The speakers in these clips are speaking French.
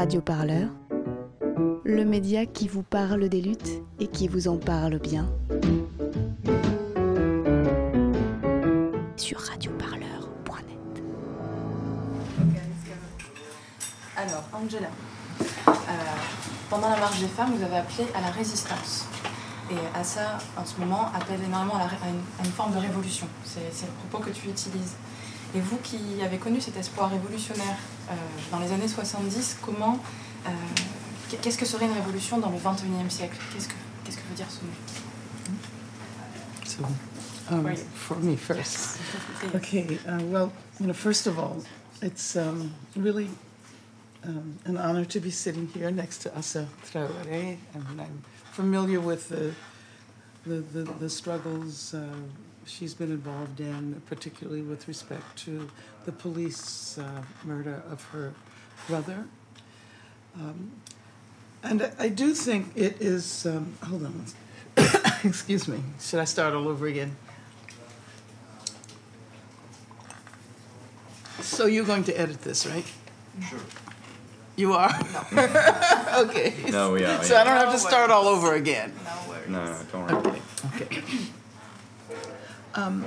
Radio Parleur, le média qui vous parle des luttes et qui vous en parle bien. Sur radioparleur.net. Alors, Angela, euh, pendant la marche des femmes, vous avez appelé à la résistance. Et à ça, en ce moment, appelle énormément à, une, forme de révolution. C'est le propos que tu utilises. Et vous qui avez connu cet espoir révolutionnaire dans les années 70, comment, euh, qu'est-ce que serait une révolution dans le 21e siècle? Qu'est-ce que, qu'est-ce que veut dire ce mot? So, um, for me first. Okay, uh, well, you know, first of all, it's um, really um, an honor to be sitting here next to Asa Traoré, and I'm familiar with the the, the, the struggles uh, she's been involved in, particularly with respect to the police uh, murder of her brother. Um, and I, I, do think it is. Um, hold on. Excuse me. Should I start all over again? So you're going to edit this, right? Sure. You are? No. okay. No, we are. So I don't have to start all over again. No worries. No, don't worry. Okay. Okay. Um,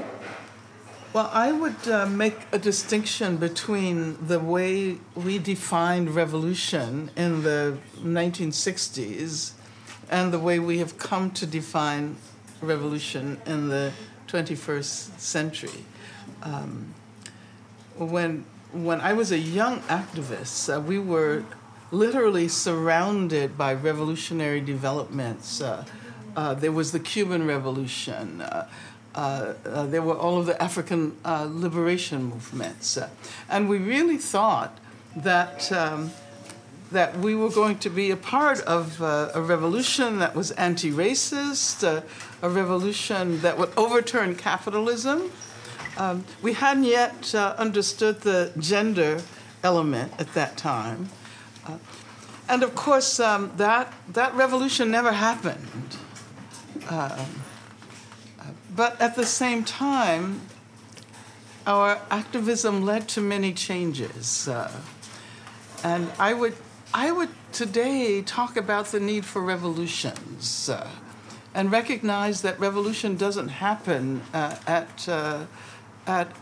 well, I would uh, make a distinction between the way we defined revolution in the 1960s and the way we have come to define revolution in the 21st century. Um, when, when I was a young activist, uh, we were literally surrounded by revolutionary developments. Uh, uh there was the Cuban Revolution. Uh, uh, there were all of the African uh, liberation movements. Uh, and we really thought that, um, that we were going to be a part of uh, a revolution that was anti racist, uh, a revolution that would overturn capitalism. Um, we hadn't yet understood the gender element at that time. and of course, um, that, that revolution never happened. But at the same time, our activism led to many changes. Uh, and I would, I would today talk about the need for revolutions uh, and recognize that revolution doesn't happen uh, at, uh, at,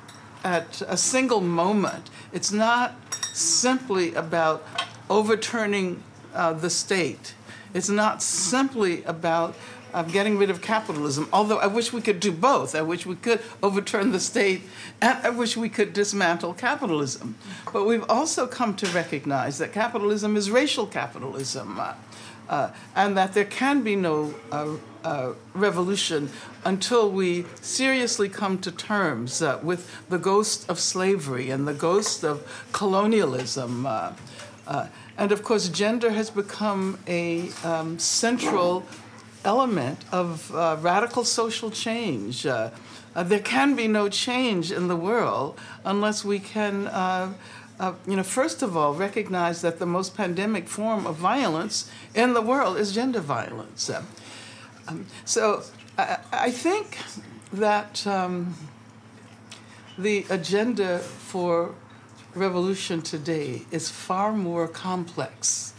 at a single moment. It's not simply about overturning uh, the state, it's not simply about of getting rid of capitalism. Although I wish we could do both. I wish we could overturn the state, and I wish we could dismantle capitalism. But we've also come to recognize that capitalism is racial capitalism, uh, uh, and that there can be no uh, uh revolution until we seriously come to terms uh, with the ghost of slavery and the ghost of colonialism. Uh, and of course, gender has become a um, central element of uh, radical social change. Uh, uh, there can be no change in the world unless we can, uh, uh, you know, first of all, recognize that the most pandemic form of violence in the world is gender violence. Um, so I, I, think that um, the agenda for revolution today is far more complex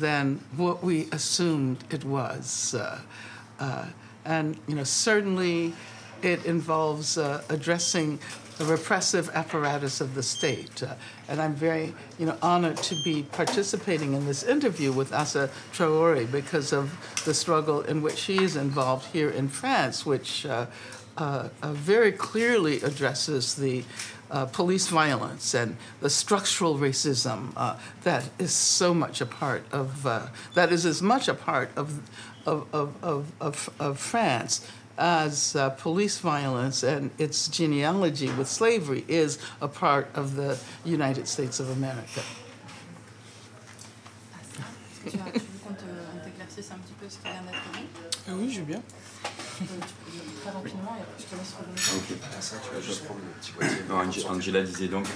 than what we assumed it was. Uh, uh, and you know, certainly it involves uh, addressing the repressive apparatus of the state. Uh, and I'm very you know, honored to be participating in this interview with Asa Traore because of the struggle in which she is involved here in France, which uh, uh, very clearly addresses the uh, police violence and the structural racism uh, that is so much a part of, uh, that is as much a part of, of, of, of, of, of France as uh, police violence and its genealogy with slavery is a part of the United States of America. Oui, je veux bien. Angela disait donc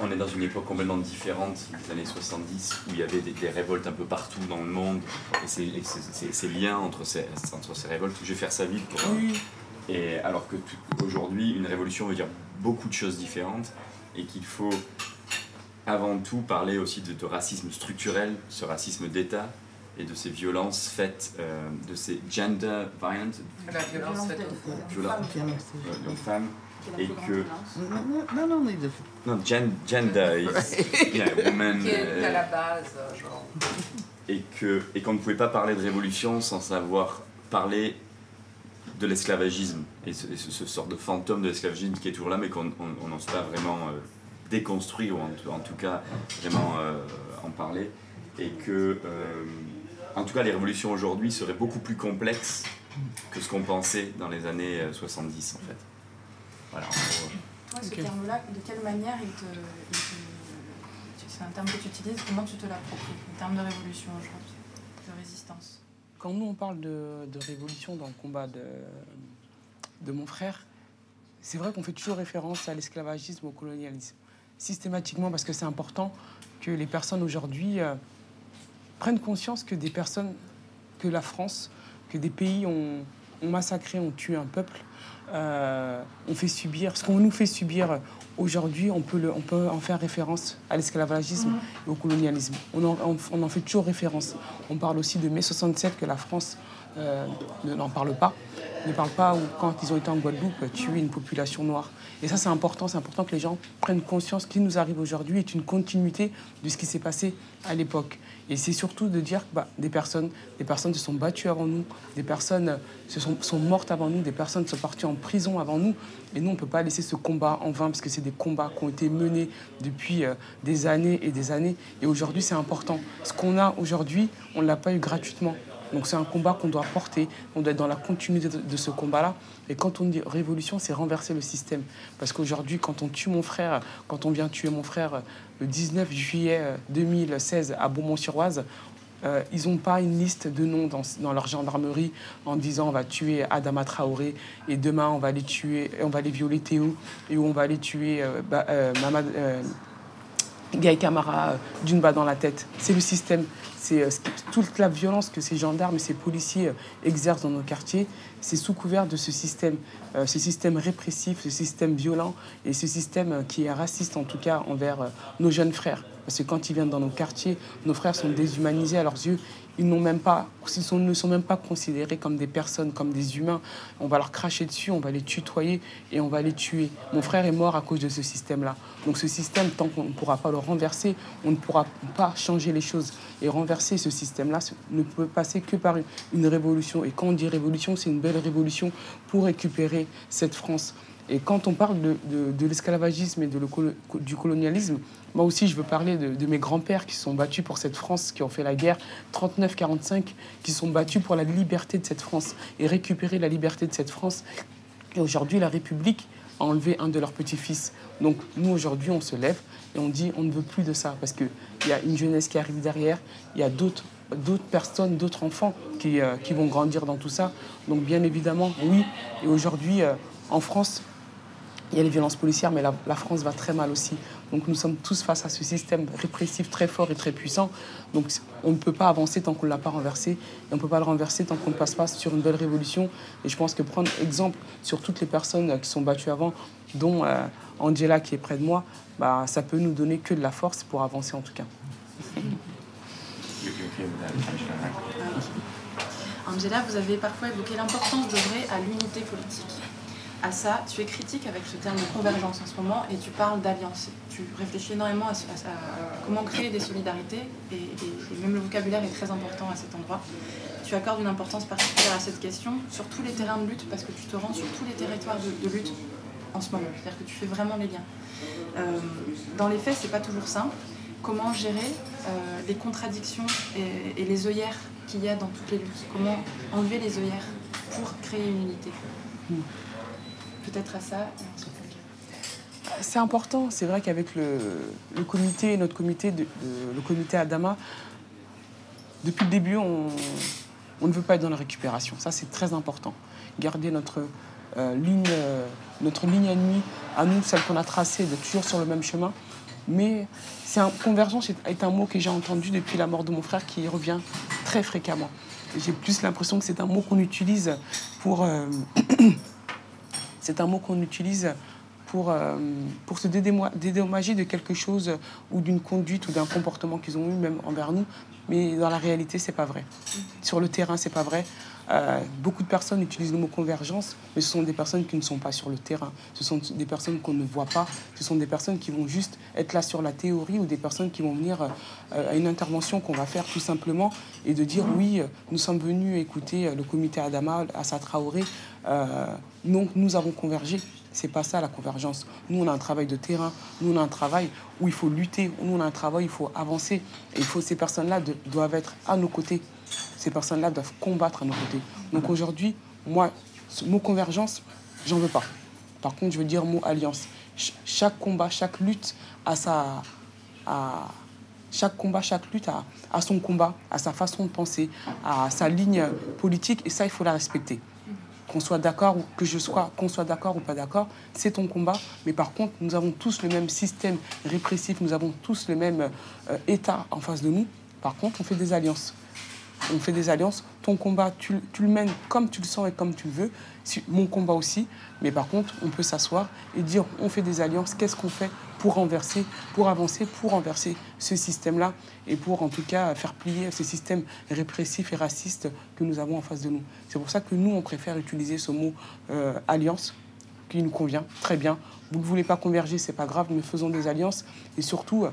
on est dans une époque complètement différente des années 70 où il y avait des, révoltes un peu partout dans le monde et ces liens entre ces, entre ces révoltes, je vais faire ça vite pour. Et alors que aujourd'hui, une révolution veut dire beaucoup de choses différentes et qu'il faut avant tout parler aussi de, de racisme structurel, ce racisme d'État et de ces violences faites, euh, de ces gender violence, La violence faite aux femmes. euh, aux femmes, et que Not only the non, gen- gender is yeah, woman, Qui est euh, à la base, euh, genre. et que et qu'on ne pouvait pas parler de révolution sans savoir parler de l'esclavagisme. Et ce, et ce- ce sort de fantôme de l'esclavagisme qui est toujours là mais qu'on on- on n'ose pas vraiment euh, déconstruire ou en, tout- en tout cas vraiment euh, en parler. Et que euh, en tout cas les révolutions aujourd'hui seraient beaucoup plus complexes que ce qu'on pensait dans les années euh, 70 en fait. Voilà, en gros. Toi, ce terme-là, de quelle manière il te. il te- C'est un terme que tu utilises, comment tu te l'appropries Le terme de révolution aujourd'hui, de résistance? Quand nous, on parle de, de révolution dans le combat de, de mon frère, c'est vrai qu'on fait toujours référence à l'esclavagisme, au colonialisme. Systématiquement, parce que c'est important que les personnes aujourd'hui euh, prennent conscience que des personnes, que la France, que des pays ont, massacré, ont tué un peuple, euh, ont fait subir, ce qu'on nous fait subir aujourd'hui, on peut, on en faire référence à l'esclavagisme et au colonialisme. On en, on- on fait toujours référence. On parle aussi de mai 67 que la France euh, ne- n'en parle pas, ne parle pas ou quand ils ont été en Guadeloupe tuer une population noire. Et ça c'est important, c'est important que les gens prennent conscience que ce qui nous arrive aujourd'hui est une continuité de ce qui s'est passé à l'époque. Et c'est surtout de dire que bah, des personnes, des personnes se sont battues avant nous, des personnes se sont, sont mortes avant nous, des personnes sont parties en prison avant nous. Et nous, on ne peut pas laisser ce combat en vain parce que c'est des combats qui ont été menés depuis euh, des années et des années. Et aujourd'hui, c'est important. Ce qu'on a aujourd'hui, on ne l'a pas eu gratuitement. Donc c'est un combat qu'on doit porter, on doit être dans la continuité de, ce combat-là. Et quand on dit révolution, c'est renverser le système. Parce qu'aujourd'hui, quand on tue mon frère, quand on vient tuer mon frère euh, le 19 juillet euh, 2016 à Beaumont-sur-Oise, euh, ils n'ont pas une liste de noms dans, leur gendarmerie en disant on va tuer Adama Traoré et demain on va aller tuer, on va aller violer Théo et on va aller tuer euh, euh, Mamad- euh, Gaï Camara euh, d'une balle dans la tête. C'est le système. C'est euh, toute la violence que ces gendarmes et ces policiers euh, exercent dans nos quartiers. C'est sous couvert de ce système, ce système répressif, ce système violent et ce système qui est raciste en tout cas envers nos jeunes frères. Parce que quand ils viennent dans nos quartiers, nos frères sont déshumanisés à leurs yeux. Ils même pas, ils ne sont même pas considérés comme des personnes, comme des humains. On va leur cracher dessus, on va les tutoyer et on va les tuer. Mon frère est mort à cause de ce système-là. Donc ce système, tant qu'on ne pourra pas le renverser, on ne pourra pas changer les choses. Et renverser ce système-là ne peut passer que par une révolution. Et quand on dit révolution, c'est une belle révolution pour récupérer cette France. Et quand on parle de, de- l'esclavagisme et de le du colonialisme, moi aussi je veux parler de, mes grands-pères qui sont battus pour cette France, qui ont fait la guerre 39-45, qui sont battus pour la liberté de cette France et récupérer la liberté de cette France. Et aujourd'hui, la République a enlevé un de leurs petits-fils. Donc nous, aujourd'hui, on se lève et on dit on ne veut plus de ça parce qu'il y a une jeunesse qui arrive derrière, il y a d'autres d'autres personnes, d'autres enfants qui, euh, qui vont grandir dans tout ça. Donc bien évidemment, oui. Et aujourd'hui, euh, en France, il y a les violences policières, mais la, France va très mal aussi. Donc nous sommes tous face à ce système répressif très fort et très puissant. Donc on ne peut pas avancer tant qu'on ne l'a pas renversé. Et on ne peut pas le renverser tant qu'on ne passe pas sur une belle révolution. Et je pense que prendre exemple sur toutes les personnes euh, qui sont battues avant, dont euh, Angela qui est près de moi, bah, ça peut nous donner que de la force pour avancer en tout cas. Angela, vous avez parfois évoqué l'importance d'œuvrer à l'unité politique. À ça, tu es critique avec ce terme de convergence en ce moment et tu parles d'alliance. Tu réfléchis énormément à, comment créer des solidarités et, même le vocabulaire est très important à cet endroit. Tu accordes une importance particulière à cette question sur tous les terrains de lutte parce que tu te rends sur tous les territoires de, lutte en ce moment. C'est-à-dire que tu fais vraiment les liens. Euh, dans les faits, c'est pas toujours simple. Comment gérer euh, les contradictions et, et les œillères qu'il y a dans toutes les luttes? Comment enlever les œillères pour créer une unité? Peut-être à ça. C'est important. C'est vrai qu'avec le, le comité, notre comité, de, de- le comité Adama, depuis le début, on, on ne veut pas être dans la récupération. Ça, c'est très important. Garder notre, euh, ligne, euh, notre ligne ennemie, à nous, celle qu'on a tracée, d'être toujours sur le même chemin. Mais c'est un, convergence est un mot que j'ai entendu depuis la mort de mon frère qui revient très fréquemment. J'ai plus l'impression que c'est un mot qu'on utilise pour... euh, c'est un mot qu'on utilise pour, euh, pour se dédommager de quelque chose ou d'une conduite ou d'un comportement qu'ils ont eu même envers nous. Mais dans la réalité, c'est pas vrai. Sur le terrain, c'est pas vrai. Euh, beaucoup de personnes utilisent le mot convergence, mais ce sont des personnes qui ne sont pas sur le terrain. Ce sont des personnes qu'on ne voit pas. Ce sont des personnes qui vont juste être là sur la théorie ou des personnes qui vont venir euh, à une intervention qu'on va faire tout simplement et de dire oui, nous sommes venus écouter le comité Adama, Assa Traoré. Donc nous avons convergé. C'est pas ça la convergence. Nous, on a un travail de terrain. Nous, on a un travail où il faut lutter. Nous, on a un travail où il faut avancer. Et il faut ces personnes-là doivent être à nos côtés. Ces personnes-là doivent combattre à nos côtés. Donc aujourd'hui, moi, ce mot convergence, j'en veux pas. Par contre, je veux dire mot alliance. chaque combat, chaque lutte a sa, à chaque combat, chaque lutte a, a son combat, à sa façon de penser, à sa ligne politique, et ça, il faut la respecter qu'on soit d'accord ou que je sois, qu'on soit d'accord ou pas d'accord, c'est ton combat. Mais par contre, nous avons tous le même système répressif, nous avons tous le même euh, État en face de nous. Par contre, on fait des alliances. On fait des alliances. Ton combat, tu, tu le mènes comme tu le sens et comme tu le veux. Mon combat aussi. Mais par contre, on peut s'asseoir et dire on fait des alliances. Qu'est-ce qu'on fait pour renverser, pour avancer, pour renverser ce système-là et pour en tout cas faire plier ce système répressif et raciste que nous avons en face de nous. C'est pour ça que nous, on préfère utiliser ce mot euh, alliance qui nous convient très bien. Vous ne voulez pas converger, c'est pas grave, mais faisons des alliances et surtout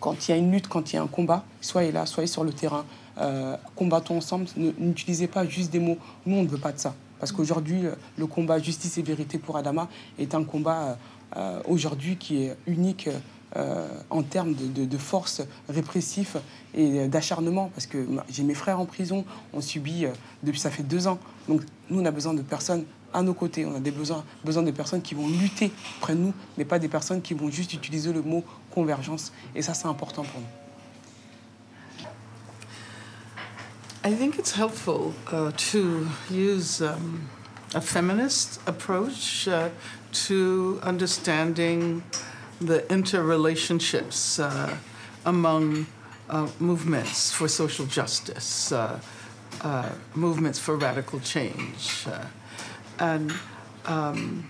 quand il y a une lutte, quand il y a un combat, soyez là, soyez sur le terrain, euh, combattons ensemble. N'utilisez pas juste des mots. Nous, on ne veut pas de ça. Parce qu'aujourd'hui, le combat justice et vérité pour Adama est un combat euh, aujourd'hui qui est unique euh, en termes de, force répressive et d'acharnement, parce que j'ai mes frères en prison, on subit euh, depuis ça fait deux ans. Donc nous, on a besoin de personnes à nos côtés, on a des besoins, besoin de personnes qui vont lutter près de nous, mais pas des personnes qui vont juste utiliser le mot convergence. Et ça, c'est important pour nous. I think it's helpful uh, to use um, a feminist approach uh, to understanding the interrelationships uh, among uh, movements for social justice, uh, uh movements for radical change, uh, and um,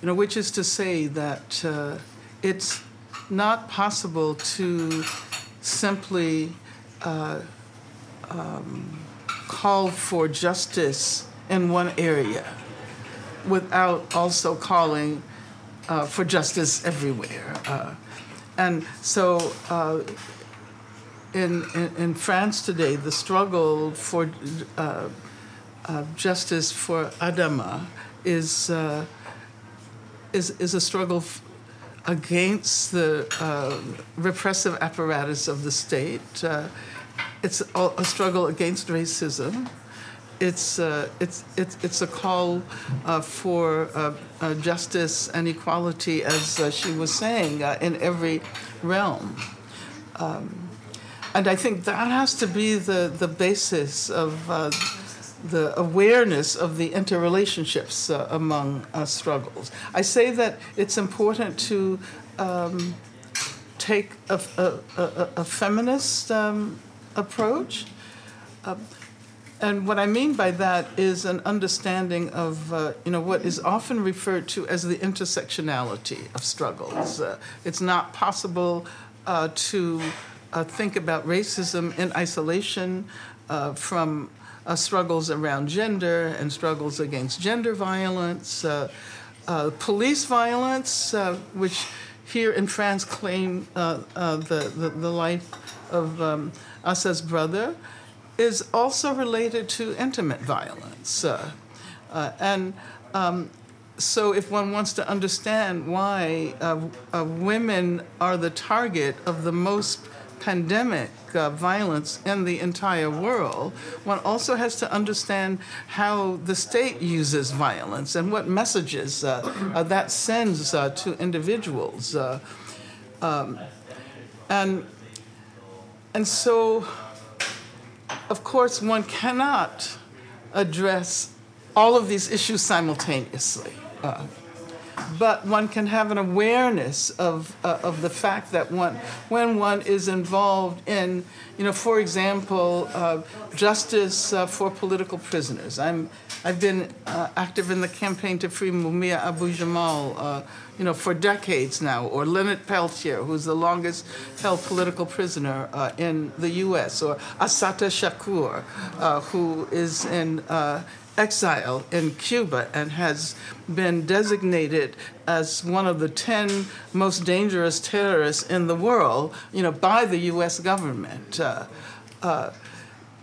you know, which is to say that uh, it's not possible to simply um, call for justice in one area without also calling uh, for justice everywhere. Uh, and so uh, in, in, in, France today, the struggle for uh, uh, justice for Adama is, uh, is, is a struggle f- against the repressive apparatus of the state. it's a, a struggle against racism it's, uh, it's, it's, it's a call uh, for uh, uh justice and equality, as uh, she was saying, uh, in every realm. Um, and I think that has to be the, the basis of the awareness of the interrelationships among struggles. I say that it's important to um, take a, a, a, a feminist um, approach. And what I mean by that is an understanding of, uh, you know, what is often referred to as the intersectionality of struggles. Uh, it's not possible uh, to uh, think about racism in isolation uh, from uh, struggles around gender and struggles against gender violence, police violence, which here in France claim the, the, the, life of um, Assa's brother is also related to intimate violence. Uh, uh, and um, so, if one wants to understand why uh, uh women are the target of the most pandemic uh, violence in the entire world, one also has to understand how the state uses violence and what messages uh, that sends to individuals. Um, and, and so, of course, one cannot address all of these issues simultaneously. Uh, but one can have an awareness of, uh, of the fact that one, when one is involved in, you know, for example, uh, justice uh, for political prisoners. I'm, I've been uh, active in the campaign to free Mumia Abu Jamal, uh, you know, for decades now, or Leonard Peltier, who's the longest held political prisoner uh, in the U.S., or Asata Shakur, who is in exile in Cuba and has been designated as one of the 10 most dangerous terrorists in the world, you know, by the U.S. government. Uh, uh,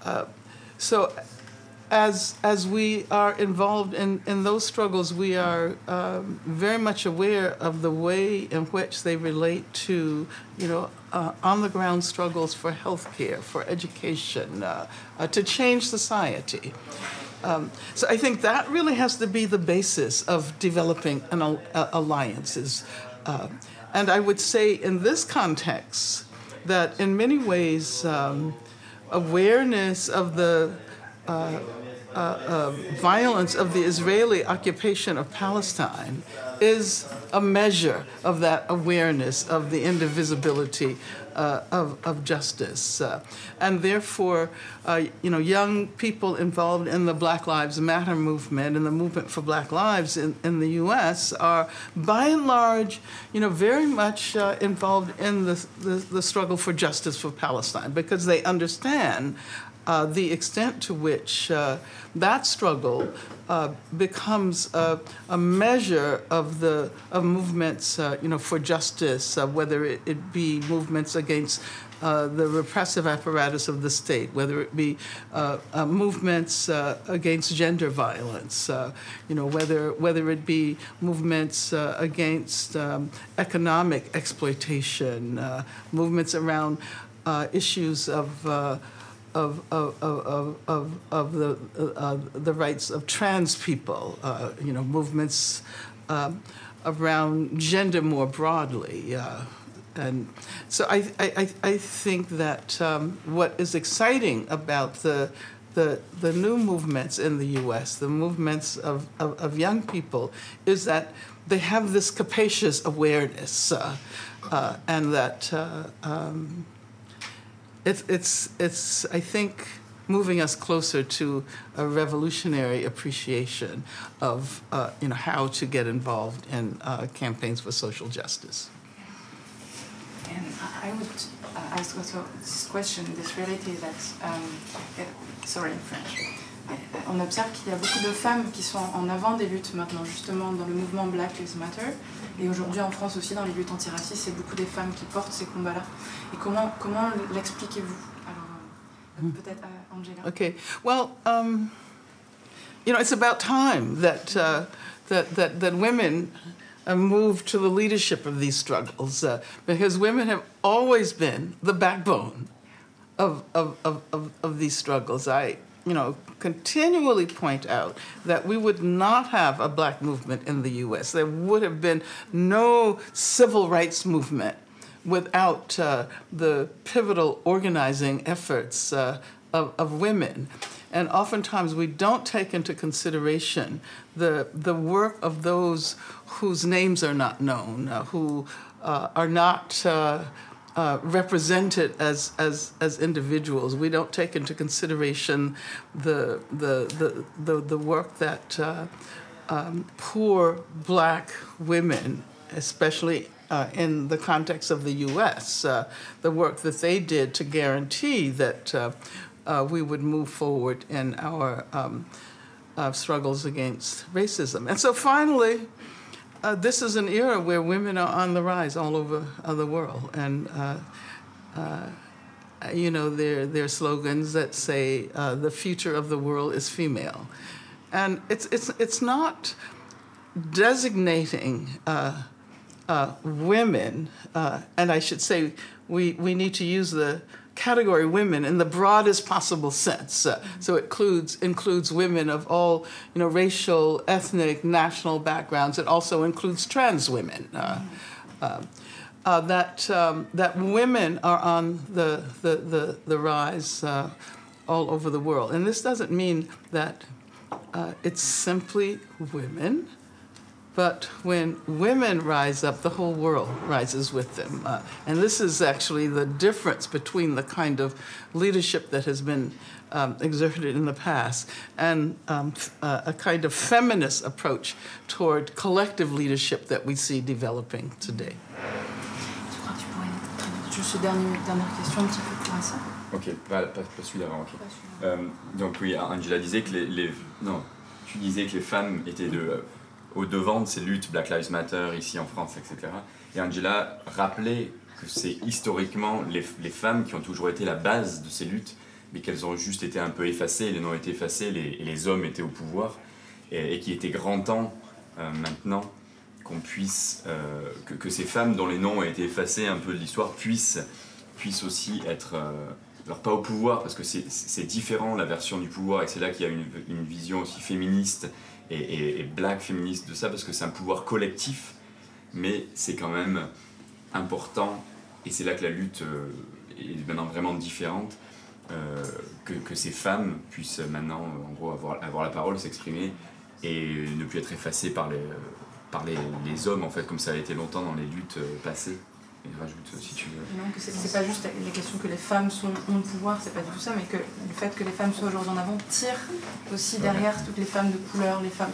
uh, so as, as we are involved in, in those struggles, we are um, very much aware of the way in which they relate to, you know, uh, on the ground struggles for health care, for education, uh, uh, to change society. Um, so I think that really has to be the basis of developing an uh, alliances. Uh, and I would say in this context that in many ways um, awareness of the uh, uh, uh, violence of the Israeli occupation of Palestine is a measure of that awareness of the indivisibility uh, of, of justice. Uh, and therefore, uh, you know, young people involved in the Black Lives Matter movement and the movement for Black Lives in, in the U.S. are, by and large, you know, very much uh, involved in the, the, the struggle for justice for Palestine because they understand uh, the extent to which uh, that struggle uh, becomes a, a, measure of the of movements, uh, you know, for justice, uh, whether it, it, be movements against uh, the repressive apparatus of the state, whether it be movements against gender violence, you know, whether whether it be movements against um, economic exploitation, movements around issues of of, of, of, of, of the, uh, the rights of trans people, uh, you know, movements um, around gender more broadly. Uh, and so I, I, I think that um, what is exciting about the, the, the new movements in the US, the movements of, of, of young people, is that they have this capacious awareness uh, uh, and that. Uh, um, it's, it's, it's, I think, moving us closer to a revolutionary appreciation of uh, you know, how to get involved in uh, campaigns for social justice. And I would uh, ask also this question, this reality that, um, sorry, in French. On observe qu'il y a beaucoup de femmes qui sont en avant des luttes maintenant, justement, dans le mouvement Black Lives Matter. Et aujourd'hui en France aussi, dans les luttes antiracistes, c'est beaucoup des femmes qui portent ces combats-là. Et comment, comment l'expliquez-vous Alors, euh, peut-être uh, Angela. Okay. Well, um, you know, it's about time that, uh, that, that, that women move to the leadership of these struggles uh, because women have always been the backbone of, of, of, of, of these struggles. I, you know, continually point out that we would not have a black movement in the US. There would have been no civil rights movement without uh, the pivotal organizing efforts uh, of, of women. And oftentimes we don't take into consideration the, the work of those whose names are not known, uh, who uh, are not uh, represented as, as, as individuals. We don't take into consideration the, the, the, the, the work that uh, um, poor black women, especially uh, in the context of the US, uh, the work that they did to guarantee that uh, we would move forward in our um, struggles against racism. And so finally, uh, this is an era where women are on the rise all over uh, the world, and uh, uh you know there are slogans that say uh, the future of the world is female, and it's it's it's not designating uh, women, and I should say we we need to use the category women in the broadest possible sense. Uh, so it includes includes women of all you know racial, ethnic, national backgrounds. It also includes trans women. Uh, uh, uh that um, that women are on the the the, the rise uh, all over the world, and this doesn't mean that uh, it's simply women But when women rise up, the whole world rises with them. Uh, and this is actually the difference between the kind of leadership that has been um, exerted in the past and um, uh, a kind of feminist approach toward collective leadership that we see developing today. Tu crois que tu pourrais traduire juste une dernière, dernière question un petit peu pour ça Ok, pas, pas, pas celui d'avant, ok. Euh, donc oui, Angela disait que les, les- Non, tu disais que les femmes étaient de, euh, au devant de ces luttes, Black Lives Matter ici en France, etc. Et Angela rappelait que c'est historiquement les, les femmes qui ont toujours été la base de ces luttes, mais qu'elles ont juste été un peu effacées, les noms été effacés, les, les hommes étaient au pouvoir, et, et qu'il était grand temps euh, maintenant qu'on puisse, euh, que, que ces femmes dont les noms ont été effacés un peu de l'histoire puissent, puissent aussi être, euh, alors pas au pouvoir, parce que c'est- c'est différent la version du pouvoir, et c'est là qu'il y a une, une vision aussi féministe et, et- black féministe de ça, parce que c'est un pouvoir collectif, mais c'est quand même important, et c'est là que la lutte euh, est maintenant vraiment différente, euh, que, que ces femmes puissent maintenant, en gros, avoir, avoir la parole, s'exprimer, et ne plus être effacées par les, par les, les hommes, en fait, comme ça a été longtemps dans les luttes euh, passées. Et rajoute, euh, si tu veux. Non, que c'est pas juste les questions que les femmes sont, ont le pouvoir, c'est pas du tout ça, mais que le fait que les femmes soient aujourd'hui en avant tire aussi derrière toutes les femmes de couleur, les femmes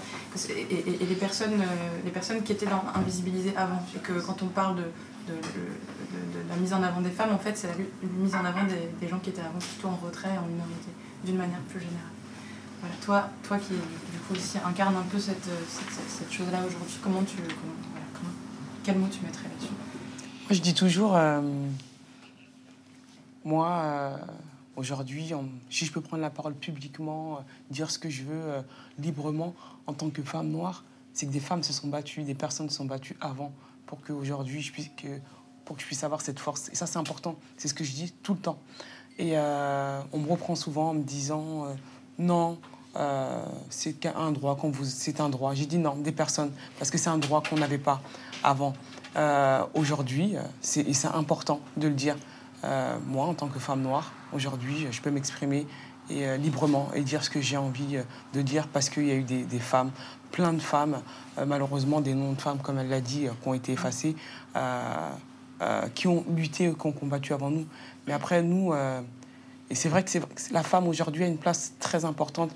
et, et- et les personnes, euh, les personnes qui étaient dans, invisibilisées avant. Et que quand on parle de, de, de- la mise en avant des femmes, en fait, c'est la mise en avant des, des gens qui étaient avant plutôt en retrait, en minorité, d'une manière plus générale. Voilà, toi, toi qui du coup aussi incarne un peu cette, cette, cette- cette chose-là aujourd'hui, comment tu, comment, voilà, comment- quel mot tu mettrais là-dessus? Je dis toujours, euh, moi, euh, aujourd'hui, si je peux prendre la parole publiquement, euh, dire ce que je veux librement en tant que femme noire, c'est que des femmes se sont battues, des personnes se sont battues avant pour qu'aujourd'hui, je puisse, que, pour que je puisse avoir cette force. Et ça, c'est important. C'est ce que je dis tout le temps. Et on me reprend souvent en me disant non, c'est un droit qu'on vous, c'est un droit. J'ai dit non, des personnes, parce que c'est un droit qu'on n'avait pas avant. Euh, aujourd'hui, euh, c'est c'est important de le dire. Euh, moi, en tant que femme noire, aujourd'hui, je peux m'exprimer librement et dire ce que j'ai envie de dire parce qu'il y a eu des, femmes, plein de femmes, malheureusement des noms de femmes, comme elle l'a dit, qui ont été effacés, qui ont lutté, qui ont combattu avant nous. Mais après, nous, et c'est vrai que la femme aujourd'hui a une place très importante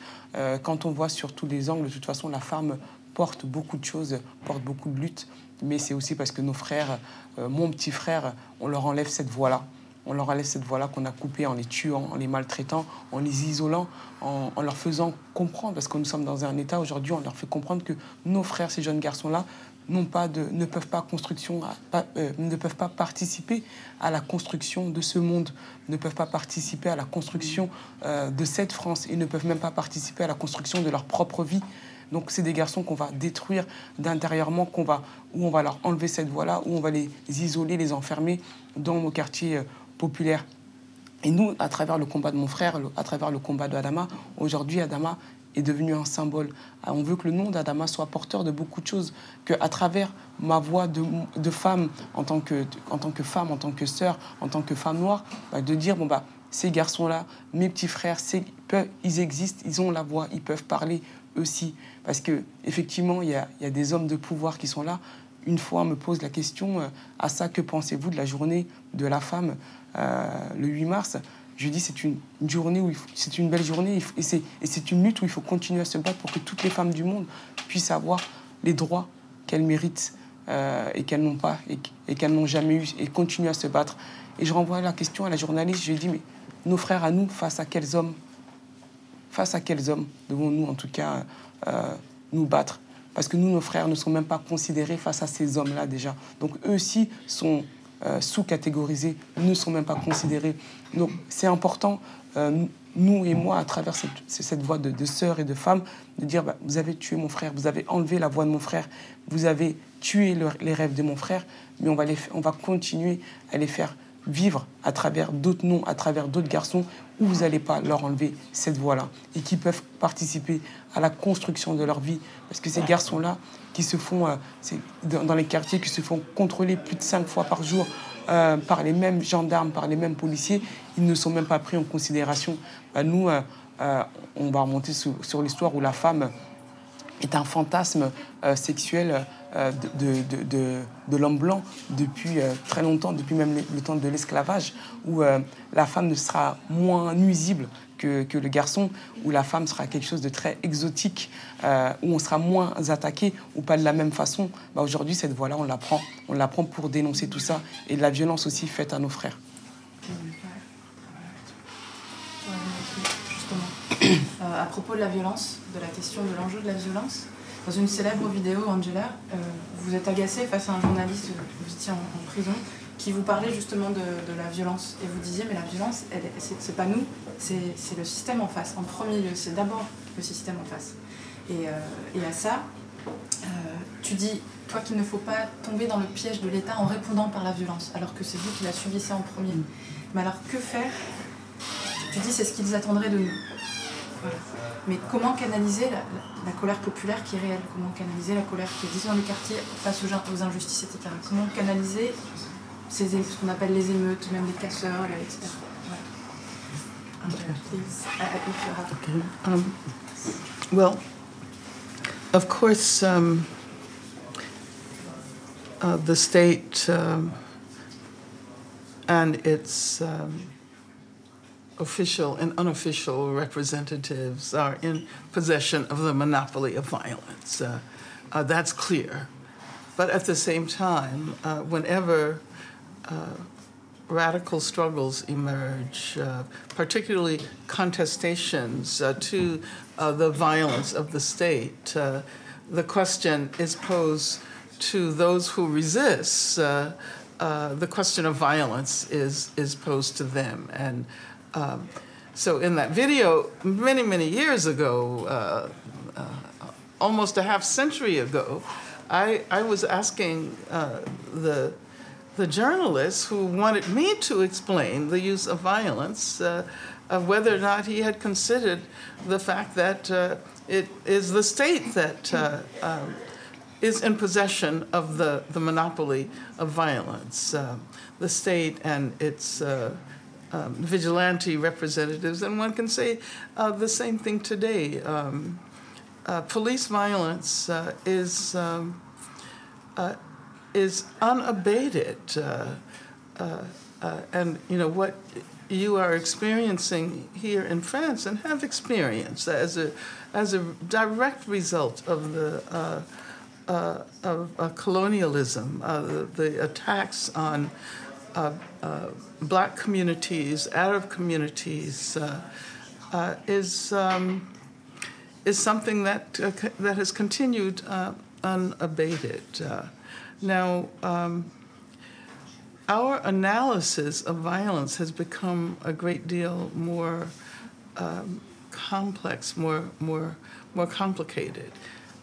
quand on voit sur tous les angles. De toute façon, la femme porte beaucoup de choses, porte beaucoup de luttes, mais c'est aussi parce que nos frères, euh, mon petit frère, on leur enlève cette voie-là. On leur enlève cette voie-là qu'on a coupée en les tuant, en les maltraitant, en les isolant, en, leur faisant comprendre, parce que nous sommes dans un état aujourd'hui, on leur fait comprendre que nos frères, ces jeunes garçons-là, euh, ne peuvent pas participer à la construction de ce monde, ne peuvent pas participer à la construction euh, de cette France, et ne peuvent même pas participer à la construction de leur propre vie. Donc c'est des garçons qu'on va détruire d'intérieurement, qu'on va, où on va leur enlever cette voie-là, où on va les isoler, les enfermer dans nos quartiers euh, populaires. Et nous, à travers le combat de mon frère, à travers le combat d'Adama, aujourd'hui, Adama est devenu un symbole. Ah, On veut que le nom d'Adama soit porteur de beaucoup de choses, que à travers ma voix de, de femme, en tant que, en tant que femme, en tant que sœur, en tant que femme noire, bah, de dire, bon, bah, ces garçons-là, mes petits frères, ils existent, ils ont la voix, ils peuvent parler Parce que effectivement, il y a, des hommes de pouvoir qui sont là. Une fois, on me pose la question euh, à ça, que pensez-vous de la journée de la femme euh, le 8 mars? Je dis c'est une, journée où c'est une belle journée et c'est une lutte où il faut continuer à se battre pour que toutes les femmes du monde puissent avoir les droits qu'elles méritent euh, et qu'elles n'ont pas et, et qu'elles n'ont jamais eu et continuer à se battre. Et je renvoie la question à la journaliste. Je lui dis mais nos frères à nous face à quels hommes? Face à quels hommes devons-nous en tout cas euh, nous battre? Parce que nous, nos frères, ne sont même pas considérés face à ces hommes-là déjà. Donc eux aussi sont euh, sous-catégorisés, ne sont même pas considérés. Donc c'est important, euh, nous et moi, à travers cette, cette voix de, sœurs et de femmes, de dire, bah, vous avez tué mon frère, vous avez enlevé la voix de mon frère, vous avez tué le- les rêves de mon frère, mais on va, les, on va continuer à les faire vivre à travers d'autres noms, à travers d'autres garçons, où vous n'allez pas leur enlever cette voie-là et qui peuvent participer à la construction de leur vie. Parce que ces garçons-là, qui se font, euh, dans, les quartiers, qui se font contrôler plus de cinq fois par jour euh, par les mêmes gendarmes, par les mêmes policiers, ils ne sont même pas pris en considération. Bah, nous, euh, euh, on va remonter sur, sur l'histoire où la femme est un fantasme euh, sexuel euh, de, de, de, l'homme blanc depuis euh, très longtemps, depuis même le, temps de l'esclavage, où la femme ne sera moins nuisible que, que, le garçon, où la femme sera quelque chose de très exotique, où on sera moins attaqué, ou pas de la même façon. Bah, Aujourd'hui, cette voie-là, on la prend. On la prend pour dénoncer tout ça, et la violence aussi faite à nos frères. Euh, à propos de la violence, de la question de l'enjeu de la violence. Dans une célèbre vidéo, Angela, euh, vous êtes agacée face à un journaliste, vous étiez en, prison, qui vous parlait justement de, la violence. Et vous disiez, mais la violence, c'est pas nous, c'est le système en face. En premier lieu, c'est d'abord le système en face. Et, euh, à ça, tu dis, toi qu'il ne faut pas tomber dans le piège de l'État en répondant par la violence, alors que c'est vous qui la subissez en premier. Mais alors que faire? Tu dis, c'est ce qu'ils attendraient de nous. Mais comment canaliser la, colère populaire qui est réelle? Comment canaliser la colère qui existe dans les quartiers face aux, injustices, etc. Comment canaliser ces, ce qu'on appelle les émeutes, même les casseurs, etc. Um, well, of course, um, uh, the state um, and its um, official and unofficial representatives are in possession of the monopoly of violence. Uh, uh, that's clear. But at the same time, uh, whenever uh, radical struggles emerge, uh, particularly contestations uh, to the violence of the state, the question is posed to those who resist. the question of violence is, is posed to them. And um, so in that video, many, many years ago, uh, uh, almost a half century ago, I, I was asking uh, the, the journalist who wanted me to explain the use of violence uh, of whether or not he had considered the fact that uh, it is the state that uh, um, is in possession of the, the monopoly of violence. the state and its um, vigilante representatives, and one can say uh, the same thing today. Um, uh, police violence uh, is um, uh, is unabated, uh, uh, and you know what you are experiencing here in France and have experienced as a as a direct result of the. of colonialism, the, the attacks on uh, uh, black communities, Arab communities, uh, uh, is, um, is something that, uh, that has continued unabated. now, um, our analysis of violence has become a great deal more um, complex, more, more, more complicated.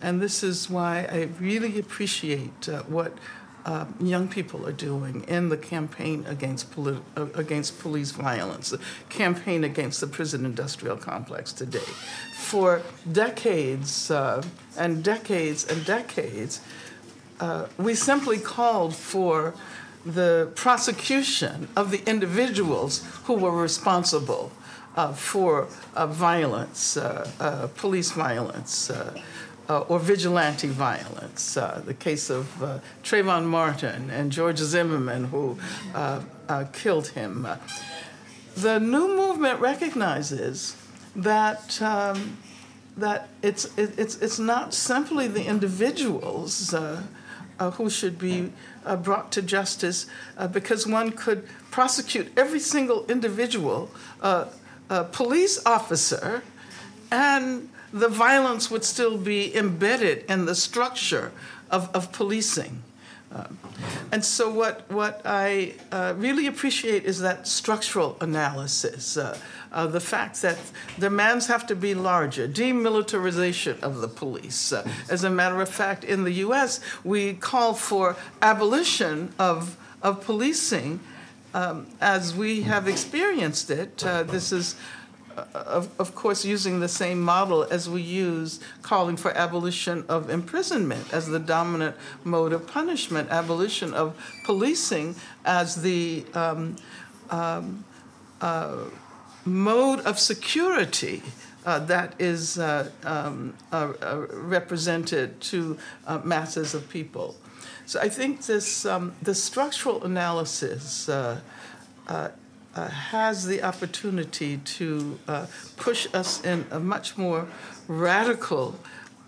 And this is why I really appreciate uh, what uh, young people are doing in the campaign against, uh, against police violence, the campaign against the prison industrial complex today. For decades uh, and decades and decades, uh, we simply called for the prosecution of the individuals who were responsible uh, for violence, police violence uh, or vigilante violence. Uh, the case of uh, Trayvon Martin and George Zimmerman, who uh, uh, killed him. the new movement recognizes that. Um, that it's, it, it's, it's not simply the individuals uh, who should be brought to justice, because one could prosecute every single individual police officer and the violence would still be embedded in the structure of, of policing. Uh, and so, what, what I uh, really appreciate is that structural analysis. Uh, uh the fact that demands have to be larger, demilitarization of the police. Uh, as a matter of fact, in the US, we call for abolition of, of policing um, as we have experienced it. Uh, this is of, of course, using the same model as we use calling for abolition of imprisonment as the dominant mode of punishment, abolition of policing as the um, um, uh, mode of security uh, that is uh, um, uh, uh, represented to uh, masses of people. So I think this um, the structural analysis uh, uh, has the opportunity to uh, push us in a much more radical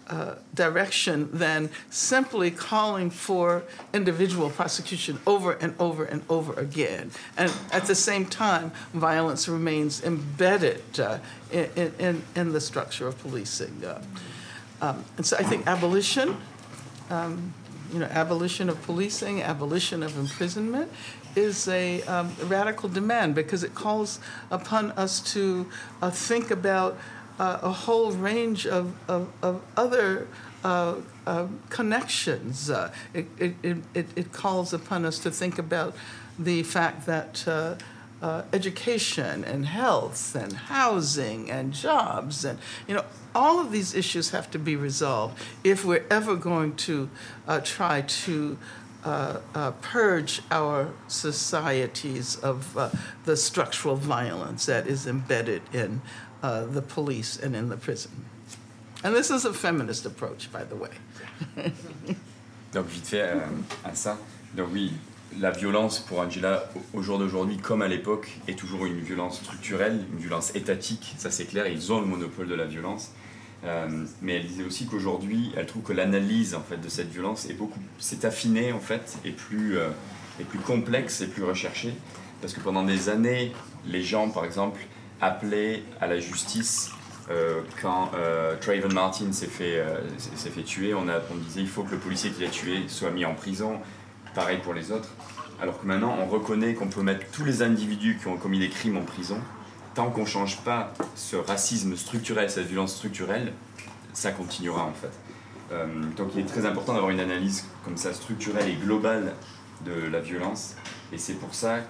uh, direction than simply calling for individual prosecution over and over and over again. And at the same time, violence remains embedded uh, in, in, in the structure of policing. Uh, um, and so I think abolition, um, you know, abolition of policing, abolition of imprisonment is a um, radical demand because it calls upon us to uh, think about uh, a whole range of, of, of other uh, uh, connections. Uh, it, it, it, it calls upon us to think about the fact that uh, education and health and housing and jobs and you know all of these issues have to be resolved if we're ever going to try to uh, uh, purge our societies of uh, the structural violence that is embedded in uh, the police and in the prison. And this is a feminist approach, by the way. Donc vite fait euh, à ça. Donc oui, la violence pour Angela au jour d'aujourd'hui, comme à l'époque, est toujours une violence structurelle, une violence étatique. Ça c'est clair, ils ont le monopole de la violence. Euh, mais elle disait aussi qu'aujourd'hui, elle trouve que l'analyse en fait de cette violence est beaucoup, s'est affinée en fait, et plus, euh, est plus complexe et plus recherchée, parce que pendant des années, les gens, par exemple, appelaient à la justice euh, quand euh, Trayvon Martin s'est fait, s'est fait tuer. On, a, on disait il faut que le policier qui l'a tué soit mis en prison. Pareil pour les autres. Alors que maintenant, on reconnaît qu'on peut mettre tous les individus qui ont commis des crimes en prison tant qu'on ne change pas ce racisme structurel, cette violence structurelle, ça continuera en fait. Euh, donc il est très important d'avoir une analyse comme ça structurelle et globale de la violence. Et c'est pour ça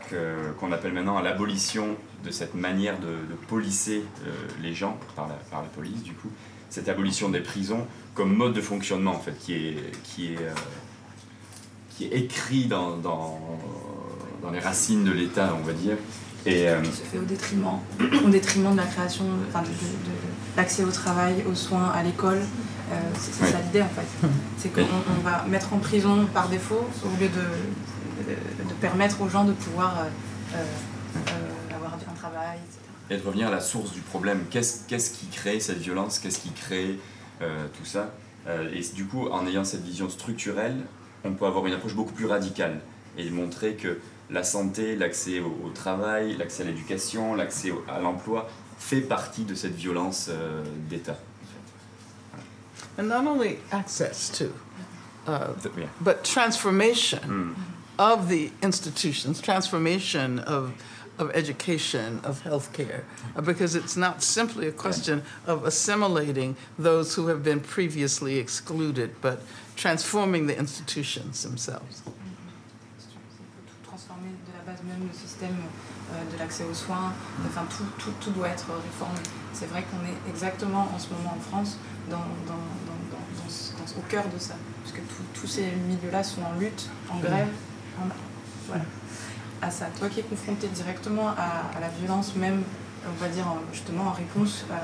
qu'on appelle maintenant à l'abolition de cette manière de, de policer euh, les gens par la, police, du coup, cette abolition des prisons comme mode de fonctionnement en fait, qui est, qui est, euh, qui est écrit dans, dans les racines de l'État, on va dire. Et, euh, qui se fait au détriment, au détriment de la création, de- enfin de, de- de l'accès au travail, aux soins, à l'école. Euh, c'est ça l'idée en fait. C'est qu'on on va mettre en prison par défaut au lieu de, de, de permettre aux gens de pouvoir euh, euh, euh, avoir un travail, etc. et de revenir à la source du problème. Qu'est-ce qu'est-ce qui crée cette violence? Qu'est-ce qui crée euh, tout ça? Euh, Et du coup, en ayant cette vision structurelle, on peut avoir une approche beaucoup plus radicale et montrer que la santé, l'accès au, au travail, l'accès à l'éducation, l'accès à l'emploi fait partie de cette violence euh, d'État. And not only access to, uh, Yeah. but transformation Hmm. of the institutions, transformation of, of education, of healthcare, uh, because it's not simply a question of assimilating those who have been previously excluded, but transforming the institutions themselves. Il faut tout transformer de la base même le système euh, de l'accès aux soins. Enfin, tout, tout, tout doit être réformé. C'est vrai qu'on est exactement en ce moment en France dans, dans, dans, dans, au cœur de ça. Parce que tous ces milieux-là sont en lutte, en grève, en- voilà, à ça. Toi qui es confronté directement à, à la violence, même, on va dire, en- justement en réponse à.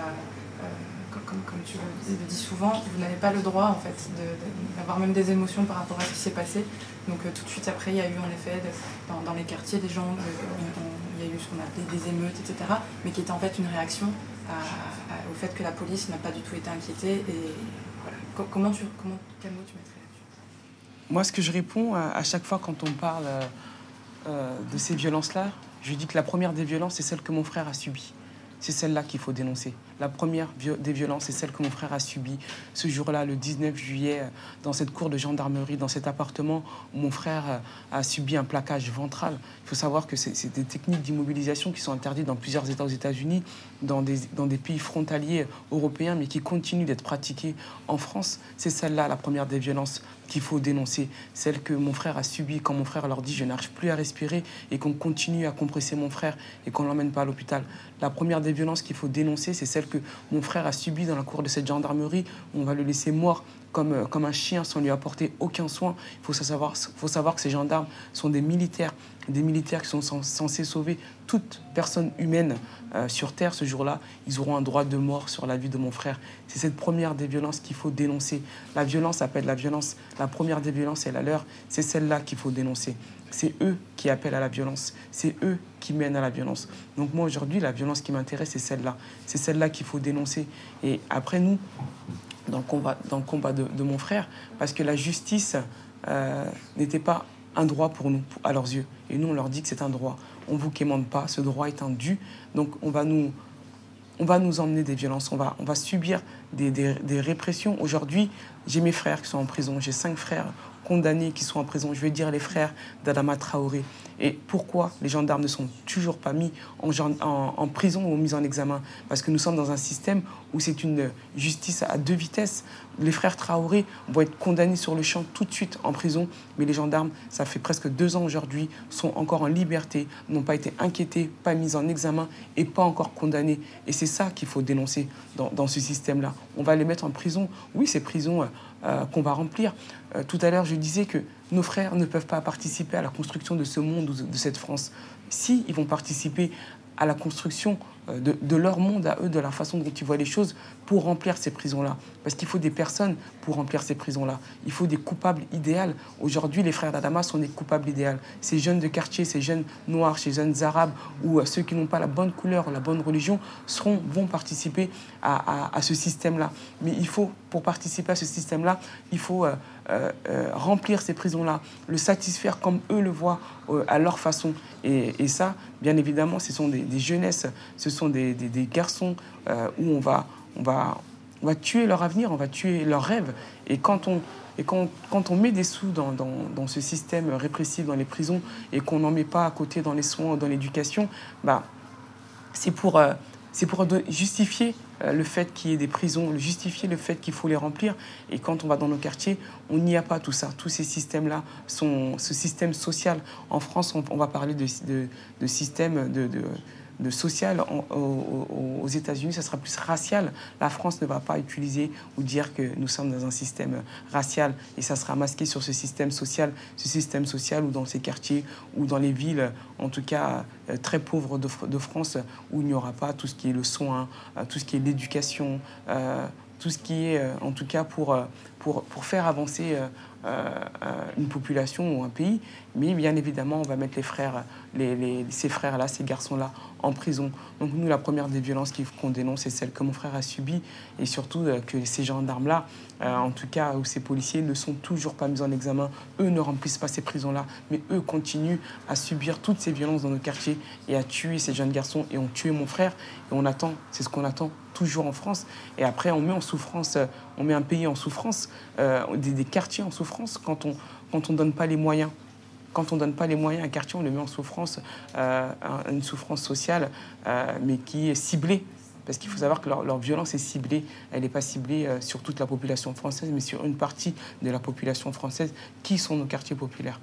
euh, comme, tu le dis, souvent, vous n'avez pas le droit en fait d'avoir même des émotions par rapport à ce qui s'est passé. Donc euh, tout de suite après, il y a eu en effet dans, les quartiers des gens, euh, il y a eu ce qu'on appelait des émeutes, etc. Mais qui était en fait une réaction au fait que la police n'a pas du tout été inquiétée. Et comment tu, comment, quel mot tu mettrais là-dessus? Moi, ce que je réponds à, chaque fois quand on parle euh, de ces violences-là, je dis que la première des violences, c'est celle que mon frère a subie. C'est celle-là qu'il faut dénoncer. La première des violences, c'est celle que mon frère a subie ce jour-là, le 19 juillet, euh, dans cette cour de gendarmerie, dans cet appartement où mon frère euh, a subi un plaquage ventral. Il faut savoir que c'est des techniques d'immobilisation qui sont interdites dans plusieurs États aux États-Unis, dans des, dans des pays frontaliers européens, mais qui continuent d'être pratiquées en France. C'est celle-là, la première des violences qu'il faut dénoncer, celle que mon frère a subie quand mon frère leur dit je n'arrive plus à respirer et qu'on continue à compresser mon frère et qu'on l'emmène pas à l'hôpital. La première des violences qu'il faut dénoncer, c'est celle que mon frère a subi dans la cour de cette gendarmerie. On va le laisser mort comme, euh, comme un chien sans lui apporter aucun soin. Il faut savoir, faut savoir que ces gendarmes sont des militaires, des militaires qui sont censés sauver toute personne humaine euh, sur Terre ce jour-là. Ils auront un droit de mort sur la vie de mon frère. C'est cette première des violences qu'il faut dénoncer. La violence appelle la violence. La première des violences est la leur. C'est celle-là qu'il faut dénoncer. C'est eux qui appellent à la violence. C'est eux qui mènent à la violence. Donc moi aujourd'hui, la violence qui m'intéresse, c'est celle-là. C'est celle-là qu'il faut dénoncer. Et après nous, dans le combat, dans le combat de, mon frère, parce que la justice euh, n'était pas un droit pour nous, à leurs yeux. Et nous, on leur dit que c'est un droit. On ne vous quémande pas, ce droit est un dû. Donc on va nous, on va nous emmener des violences, on va, on va subir des, des, des répressions. Aujourd'hui, j'ai mes frères qui sont en prison, j'ai cinq frères condamnés qui sont en prison. Je vais dire les frères d'Adama Traoré. Et pourquoi les gendarmes ne sont toujours pas mis en, prison ou mis en examen? Parce que nous sommes dans un système où c'est une justice à deux vitesses. Les frères Traoré vont être condamnés sur le champ tout de suite en prison, mais les gendarmes, ça fait presque deux ans aujourd'hui, sont encore en liberté, n'ont pas été inquiétés, pas mis en examen et pas encore condamnés. Et c'est ça qu'il faut dénoncer dans, ce système-là. On va les mettre en prison. Oui, ces prisons euh, euh, qu'on va remplir. Euh, tout à l'heure, je disais que nos frères ne peuvent pas participer à la construction de ce monde ou de cette France. Si ils vont participer à la construction euh, de, leur monde à eux, de la façon dont ils voient les choses, pour remplir ces prisons-là. Parce qu'il faut des personnes pour remplir ces prisons-là. Il faut des coupables idéaux. Aujourd'hui, les frères d'Adama sont des coupables idéaux. Ces jeunes de quartier, ces jeunes noirs, ces jeunes arabes, ou ceux qui n'ont pas la bonne couleur, la bonne religion, seront, vont participer à, ce système-là. Mais il faut, pour participer à ce système-là, il faut euh, euh, remplir ces prisons-là, le satisfaire comme eux le voient à leur façon. Et, ça, bien évidemment, ce sont des, des jeunesses, ce sont des, garçons euh, où on va, on, va, on va tuer leur avenir, on va tuer leurs rêves. Et quand on, et quand, quand on met des sous dans, dans, ce système répressif, dans les prisons, et qu'on n'en met pas à côté dans les soins, dans l'éducation, bah, c'est pour, euh, c'est pour justifier euh, le fait qu'il y ait des prisons, justifier le fait qu'il faut les remplir. Et quand on va dans nos quartiers, on n'y a pas tout ça. Tous ces systèmes-là, sont ce système social. En France, on, va parler de, de, système de de social aux, États-Unis, ça sera plus racial. La France ne va pas utiliser ou dire que nous sommes dans un système racial et ça sera masqué sur ce système social, ce système social ou dans ces quartiers ou dans les villes, en tout cas euh, très pauvres de, France, où il n'y aura pas tout ce qui est le soin, euh, tout ce qui est l'éducation, euh, tout ce qui est, en tout cas, pour, pour, pour faire avancer une population ou un pays. Mais bien évidemment, on va mettre les frères, les, ces frères-là, ces garçons-là en prison. Donc nous, la première des violences qu'on dénonce, c'est celle que mon frère a subie. Et surtout euh, que ces gendarmes-là, euh, en tout cas, ou ces policiers, ne sont toujours pas mis en examen. Eux ne remplissent pas ces prisons-là. Mais eux continuent à subir toutes ces violences dans nos quartiers et à tuer ces jeunes garçons. Et ont tué mon frère. Et on attend, c'est ce qu'on attend toujours en France. Et après, on met en souffrance, euh, on met un pays en souffrance, des, des, quartiers en souffrance quand on quand on donne pas les moyens quand on ne donne pas les moyens à un quartier, on le met en souffrance, euh, une souffrance sociale, euh, mais qui est ciblée. Parce qu'il faut savoir que leur, violence est ciblée. Elle n'est pas ciblée euh, sur toute la population française, mais sur une partie de la population française qui sont nos quartiers populaires.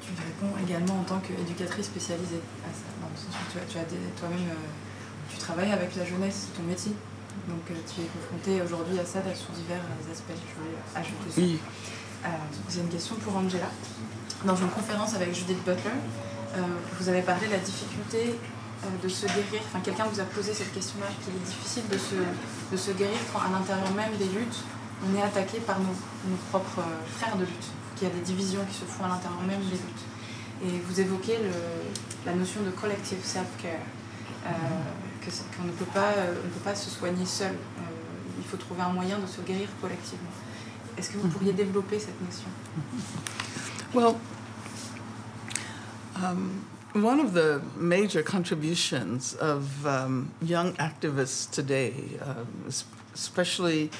Tu réponds également en tant qu'éducatrice spécialisée à ça. Dans le tu, as, toi-même, travailles avec la jeunesse, c'est ton métier. Donc tu es confronté aujourd'hui à ça sous divers aspects. Je voulais ajouter ça. Oui. Euh, j'ai une question pour Angela. Dans une conférence avec Judith Butler, euh, vous avez parlé de la difficulté euh, de se guérir. Enfin, quelqu'un vous a posé cette question-là, qu'il est difficile de se, de se guérir quand à l'intérieur même des luttes, on est attaqué par nos, nos propres frères de lutte, qu'il y a des divisions qui se font à l'intérieur même des luttes. Et vous évoquez le, la notion de collective self-care, qu'on ne, peut pas, on ne peut pas se soigner seul. il faut trouver un moyen de se guérir collectivement. Est-ce que vous pourriez développer cette notion? Well, um, one of the major contributions of um, young activists today, uh, especially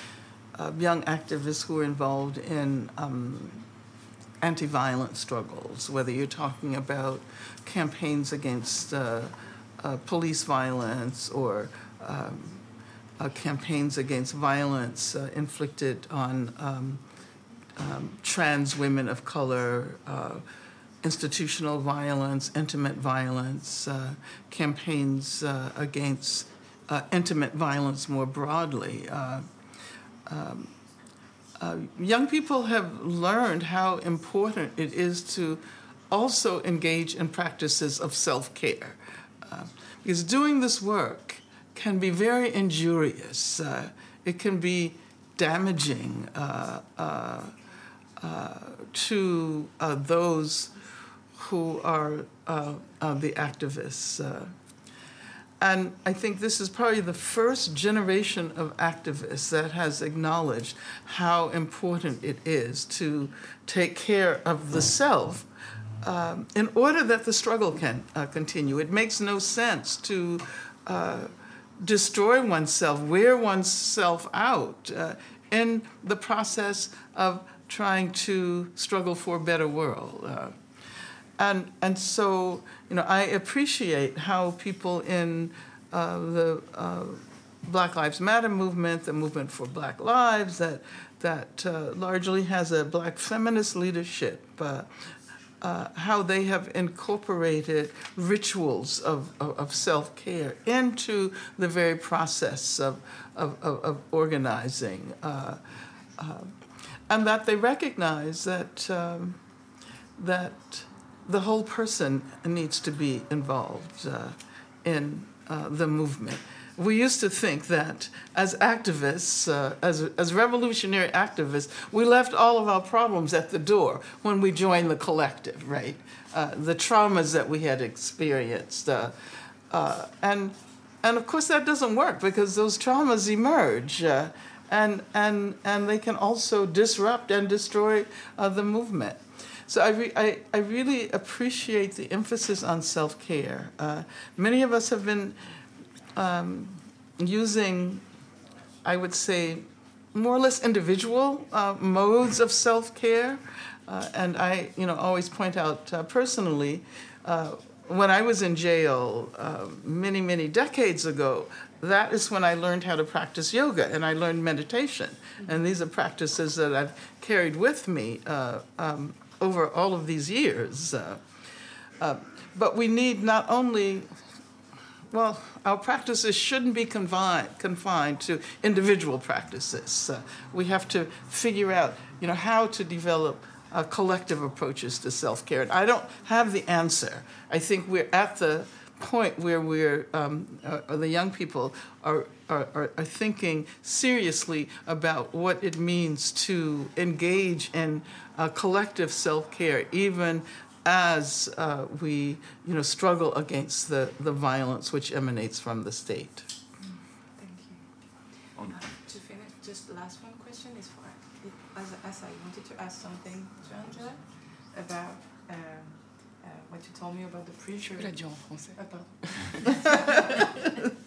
uh, young activists who are involved in um, anti violence struggles, whether you're talking about campaigns against uh, uh police violence or um, uh, campaigns against violence uh, inflicted on um, um, trans women of color, uh, institutional violence, intimate violence, uh, campaigns uh, against intimate violence more broadly. Um, young people have learned how important it is to also engage in practices of self care. Uh, because doing this work can be very injurious, uh, it can be damaging uh, uh, uh, to those who are the activists. And I think this is probably the first generation of activists that has acknowledged how important it is to take care of the self um, in order that the struggle can uh, continue. It makes no sense to uh, destroy oneself, wear oneself out uh, in the process of trying to struggle for a better world. Uh, and, and so, you know, I appreciate how people in uh, the uh, Black Lives Matter movement, the movement for Black Lives, that, that uh, largely has a black feminist leadership, uh, uh, how they have incorporated rituals of, of, of self care into the very process of, of, of organizing. Uh, and that they recognize that, um, that the whole person needs to be involved uh, in uh, the movement. We used to think that as activists, uh, as, as revolutionary activists, we left all of our problems at the door when we joined the collective, right? Uh, the traumas that we had experienced. Uh, uh, and, and of course, that doesn't work because those traumas emerge and, and, and they can also disrupt and destroy the movement. So I, re- I, I really appreciate the emphasis on self care. Uh, many of us have been um, using, I would say, more or less individual uh, modes of self care. Uh, and I, you know, always point out uh, personally, uh, when I was in jail uh, many, many decades ago, that is when I learned how to practice yoga and I learned meditation. And these are practices that I've carried with me uh, um, over all of these years. But we need not only, well, our practices shouldn't be confined, confined to individual practices. Uh, we have to figure out, you know, how to develop uh, collective approaches to self-care. And I don't have the answer. I think we're at the point where we're um, uh, the young people are, are, are thinking seriously about what it means to engage in uh, collective self-care, even as uh, we you know struggle against the, the violence which emanates from the state. Thank you. Uh, to finish, just last one question is for as, as I wanted to ask something to Angela about. Um, what you told me about the preacher. Je peux la dire en français. Ah, pardon.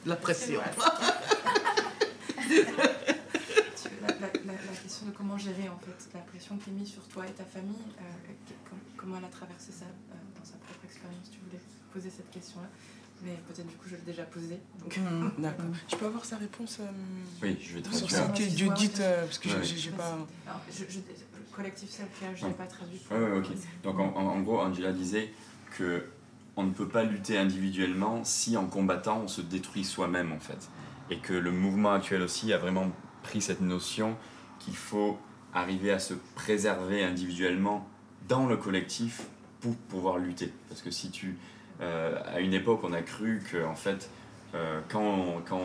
la pression. la, la, la, la, question de comment gérer en fait la pression qui est mise sur toi et ta famille, euh, comment elle a traversé ça euh, dans sa propre expérience. Tu voulais poser cette question-là, mais peut-être du coup je l'ai déjà posée. Mmh, D'accord. Je peux avoir sa réponse euh, Oui, je vais traduire. Sur ce que tu dis, parce que ouais. j'ai pas. Alors, je, je, collectif self-care, je n'ai pas traduit. Oui, ouais, ok. Donc en, en, gros, Angela disait que on ne peut pas lutter individuellement si en combattant on se détruit soi-même en fait. Et que le mouvement actuel aussi a vraiment pris cette notion qu'il faut arriver à se préserver individuellement dans le collectif pour pouvoir lutter. Parce que si tu... Euh, à une époque, on a cru que en fait, euh, quand, on, quand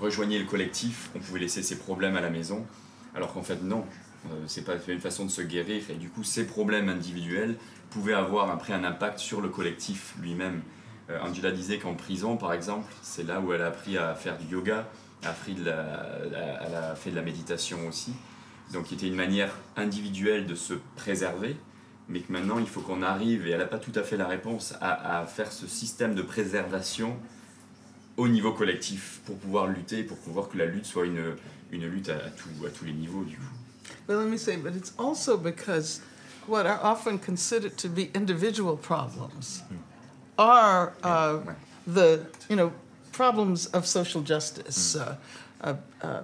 rejoignait le collectif, on pouvait laisser ses problèmes à la maison, alors qu'en fait non, euh, c'est pas une façon de se guérir. Et du coup, ces problèmes individuels pouvait avoir après un impact sur le collectif lui-même. Euh, Angela disait qu'en prison, par exemple, c'est là où elle a appris à faire du yoga, a appris de la, elle a fait de la méditation aussi. Donc, il était une manière individuelle de se préserver, mais que maintenant, il faut qu'on arrive, et elle n'a pas tout à fait la réponse, à, à, faire ce système de préservation au niveau collectif pour pouvoir lutter, pour pouvoir que la lutte soit une, une lutte à, à, tout, à tous les niveaux, du coup. Well, let me say, but it's also because what are often considered to be individual problems are uh, the you know problems of social justice uh, uh, uh,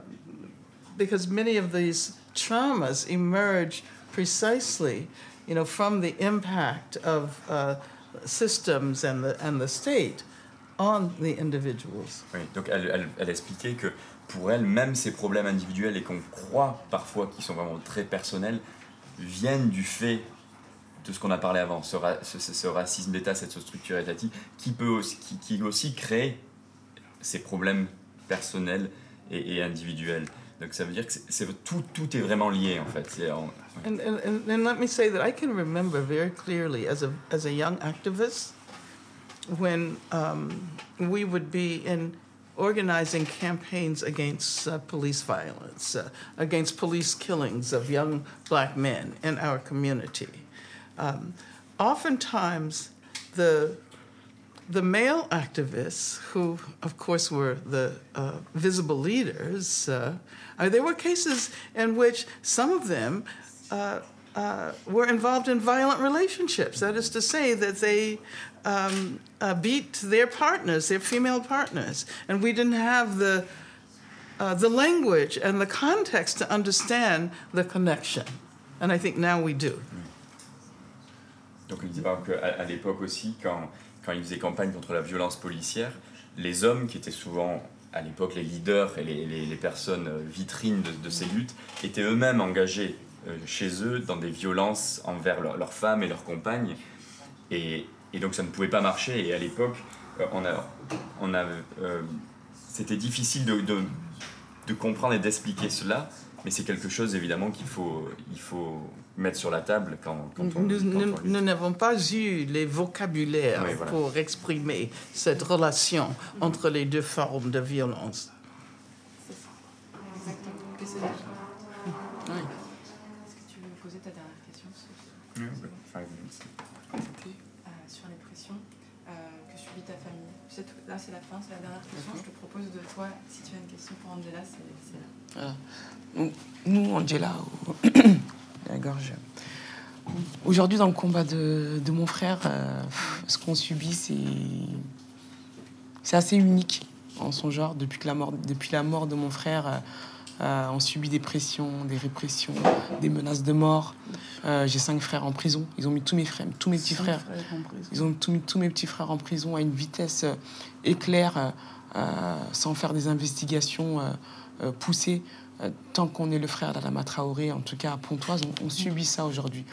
because many of these traumas emerge precisely you know from the impact of uh, systems and the and the state on the individuals. Oui, donc elle, elle, elle expliquait que pour elle, même ces problèmes individuels et qu'on croit parfois qu'ils sont vraiment très personnels, viennent du fait de ce qu'on a parlé avant, ce, ra- ce- ce racisme d'État, cette structure étatique, qui peut aussi, qui, qui aussi crée ces problèmes personnels et, et individuels. Donc ça veut dire que c'est- tout, tout est vraiment lié en fait. C'est And, and, and, and let me say that I can remember very clearly as a, as a young activist when um, we would be in organizing campaigns against uh, police violence, uh, against police killings of young black men in our community. Um, oftentimes, the the male activists, who of course were the uh, visible leaders, uh, uh, there were cases in which some of them uh, uh, were involved in violent relationships. That is to say, that they um, uh, beat their partners, their female partners, and we didn't have the the language and the context to understand the connection. And I think now we do. Donc il dit par exemple qu'à à l'époque aussi, quand, quand il faisait campagne contre la violence policière, les hommes qui étaient souvent à l'époque les leaders et les, les- personnes euh, vitrines de, de ces luttes étaient eux-mêmes engagés euh, chez eux dans des violences envers leur- leurs femmes et leurs compagnes. Et, et donc ça ne pouvait pas marcher. Et à l'époque, euh, on a, on a, c'était difficile de, de, de comprendre et d'expliquer cela. Mais c'est quelque chose évidemment qu'il faut, il faut mettre sur la table quand, quand on, Nous quand on nous- lutte. nous n'avons pas eu les vocabulaires Oui, voilà. pour exprimer cette relation entre les deux formes de violence. Est-ce que tu veux poser ta dernière question Euh, sur les pressions euh, que subit ta famille? Là, c'est la fin, c'est la dernière question. Je te propose de toi, si tu as une question pour Angela, c'est là. Voilà. Nous, Angela, la gorge. Aujourd'hui, dans le combat de, de mon frère, euh, ce qu'on subit, c'est c'est assez unique en son genre. Depuis, que la, mort, depuis la mort de mon frère, euh, euh, on subit des pressions, des répressions, des menaces de mort. Euh, J'ai cinq frères en prison. Ils ont mis tous mes frères, tous mes petits frères. Ils ont tout mis tous mes petits frères en prison à une vitesse éclair, sans faire des investigations poussées. Euh, tant qu'on est le frère d'Adama Traoré, en tout cas à Pontoise, on, subit ça aujourd'hui.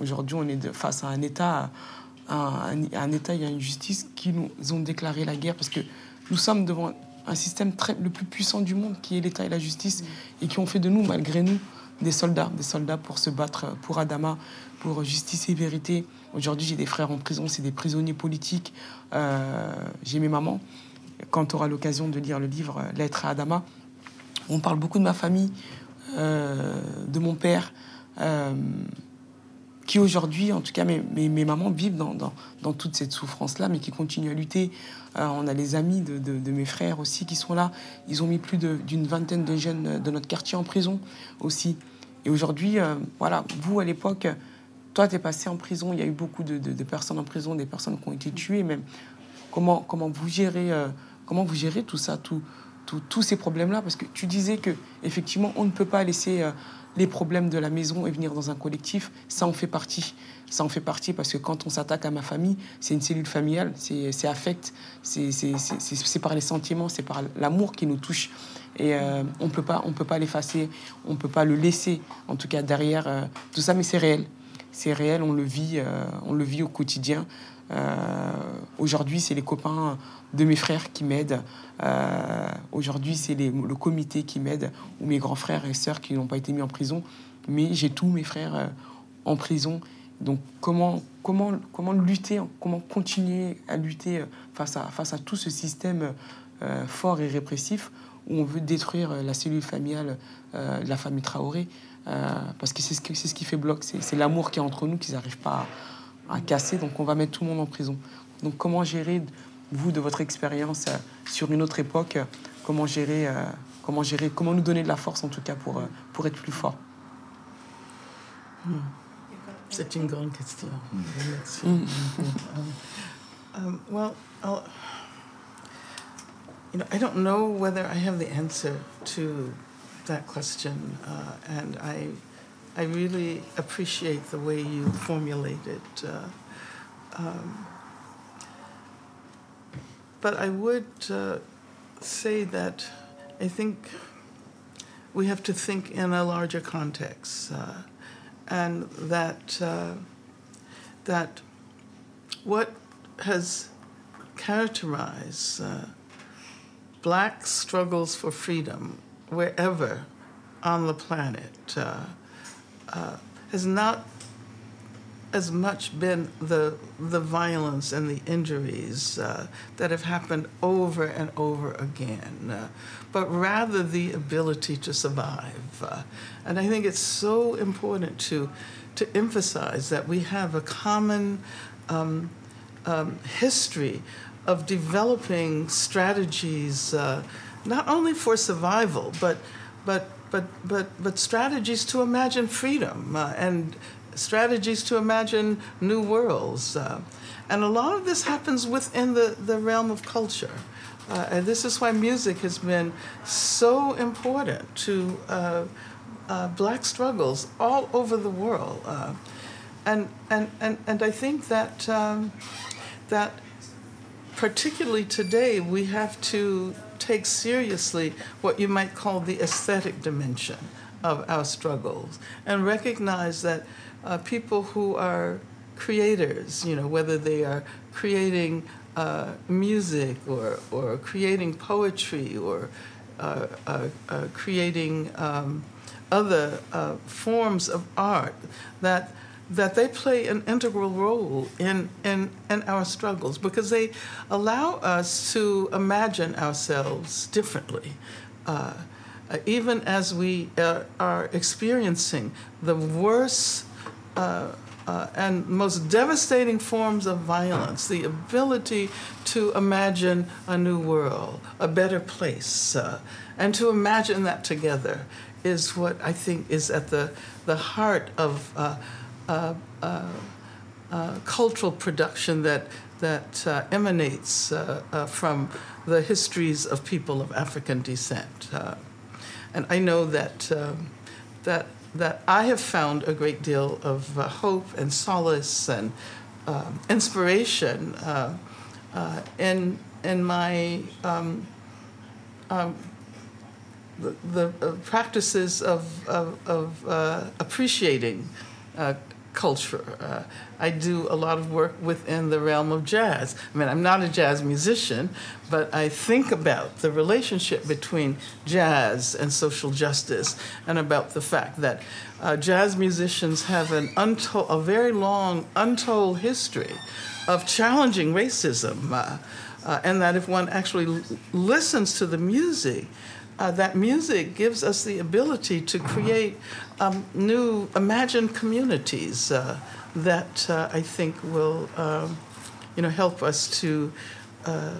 Aujourd'hui, on est face à un État, à un, et à une justice qui nous ont déclaré la guerre parce que nous sommes devant un système le plus puissant du monde qui est l'État et la justice et qui ont fait de nous, malgré nous, des soldats, des soldats pour se battre pour Adama, pour justice et vérité. Aujourd'hui, j'ai des frères en prison, c'est des prisonniers politiques. Euh, j'ai mes mamans. Quand tu auras l'occasion de lire le livre euh, Lettre à Adama, on parle beaucoup de ma famille, euh, de mon père, euh, qui aujourd'hui, en tout cas, mes, mes, mamans vivent dans, dans, toute cette souffrance-là, mais qui continuent à lutter. Euh, on a les amis de, de, mes frères aussi qui sont là. Ils ont mis plus d'une vingtaine de jeunes de notre quartier en prison aussi. Et aujourd'hui, voilà, vous à l'époque, toi, tu es passé en prison. Il y a eu beaucoup de, de- personnes en prison, des personnes qui ont été tuées même. Comment, comment, vous, gérez, comment vous gérez tout ça, tout- tous ces problèmes-là Parce que tu disais que effectivement, on ne peut pas laisser euh, les problèmes de la maison et venir dans un collectif. Ça en fait partie. Ça en fait partie parce que quand on s'attaque à ma famille, c'est une cellule familiale, c'est affect, c'est par les sentiments, c'est par l'amour qui nous touche. Et euh, on peut pas, peut pas l'effacer, on peut pas le laisser. En tout cas derrière euh, tout ça, mais c'est réel, c'est réel. On le vit, on le vit au quotidien. Euh, Aujourd'hui, c'est les copains de mes frères qui m'aident. Euh, Aujourd'hui, c'est le comité qui m'aide ou mes grands frères et sœurs qui n'ont pas été mis en prison. Mais j'ai tous mes frères euh, en prison. Donc, comment, comment, comment lutter, comment continuer à lutter face à, face à tout ce système fort et répressif où on veut détruire la cellule familiale de la famille Traoré? Parce que c'est ce, ce qui fait bloc, c'est l'amour qui est entre nous qu'ils n'arrivent pas à, à casser, donc on va mettre tout le monde en prison. Donc comment gérer, vous, de votre expérience euh, sur une autre époque, euh, comment gérer, euh, comment gérer, comment nous donner de la force en tout cas pour, euh, pour être plus fort? C'est une grande question. Merci. Mm. Um, well, I'll, you know, I don't know whether I have the answer to that question, uh, and I, I really appreciate the way you formulate it. Uh, um, but I would uh, say that I think we have to think in a larger context, uh, and that uh, that what has characterized uh, black struggles for freedom wherever on the planet uh, has not as much been the the violence and the injuries uh, that have happened over and over again, uh, but rather the ability to survive. Uh, and I think it's so important to to emphasize that we have a common um, um, history of developing strategies, uh, not only for survival, but but but but but strategies to imagine freedom uh, and strategies to imagine new worlds. Uh, and a lot of this happens within the, the realm of culture. Uh, and this is why music has been so important to uh, uh black struggles all over the world. Uh, and, and, and, and I think that, um, that particularly today, we have to take seriously what you might call the aesthetic dimension of our struggles and recognize that uh, people who are creators, you know, whether they are creating uh, music or, or creating poetry or uh, uh, uh creating um, other uh, forms of art, that that they play an integral role in, in, in our struggles because they allow us to imagine ourselves differently. Uh, even as we uh, are experiencing the worst uh, uh, and most devastating forms of violence, the ability to imagine a new world, a better place, uh, and to imagine that together is what I think is at the, the heart of uh, uh, uh, uh cultural production that, that uh, emanates from the histories of people of African descent. and I know that, um, that that I have found a great deal of uh, hope and solace and uh, inspiration uh, uh, in in my um, um, the, the uh, practices of of, of uh, appreciating culture. Uh, I do a lot of work within the realm of jazz. I mean, I'm not a jazz musician, but I think about the relationship between jazz and social justice and about the fact that uh, jazz musicians have an untold, a very long, untold history of challenging racism. Uh, uh and that if one actually l- listens to the music, uh, that music gives us the ability to create um, new imagined communities uh, that uh, I think will, um, you know, help us to uh,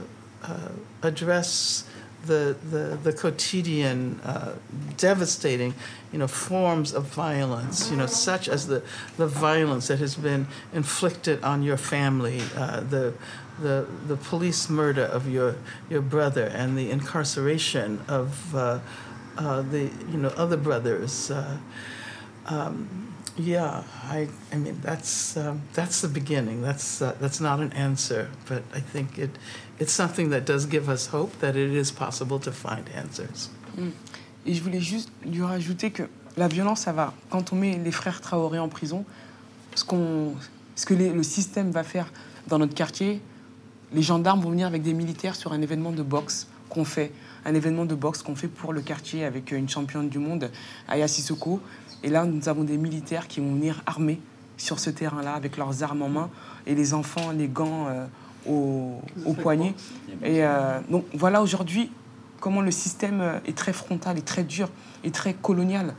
uh, address the, the, the quotidian, uh, devastating, you know, forms of violence, you know, such as the, the violence that has been inflicted on your family, the the, the police murder of your, your brother and the incarceration of uh, uh, the you know other brothers. Uh, um, yeah, I, I mean that's um, that's the beginning. That's uh, that's not an answer, but I think it it's something that does give us hope that it is possible to find answers. Mm. Et je voulais juste lui rajouter que la violence, ça va. Quand on met les frères Traoré en prison, ce, qu'on, ce que les, le système va faire dans notre quartier, les gendarmes vont venir avec des militaires sur un événement de boxe qu'on fait, un événement de boxe qu'on fait pour le quartier avec une championne du monde, Aya Sissoko. Et là, nous avons des militaires qui vont venir armés sur ce terrain-là avec leurs armes en main et les enfants, les gants euh, au, au poignet. Et euh, donc voilà aujourd'hui comment le système euh, est très frontal et très dur et très colonial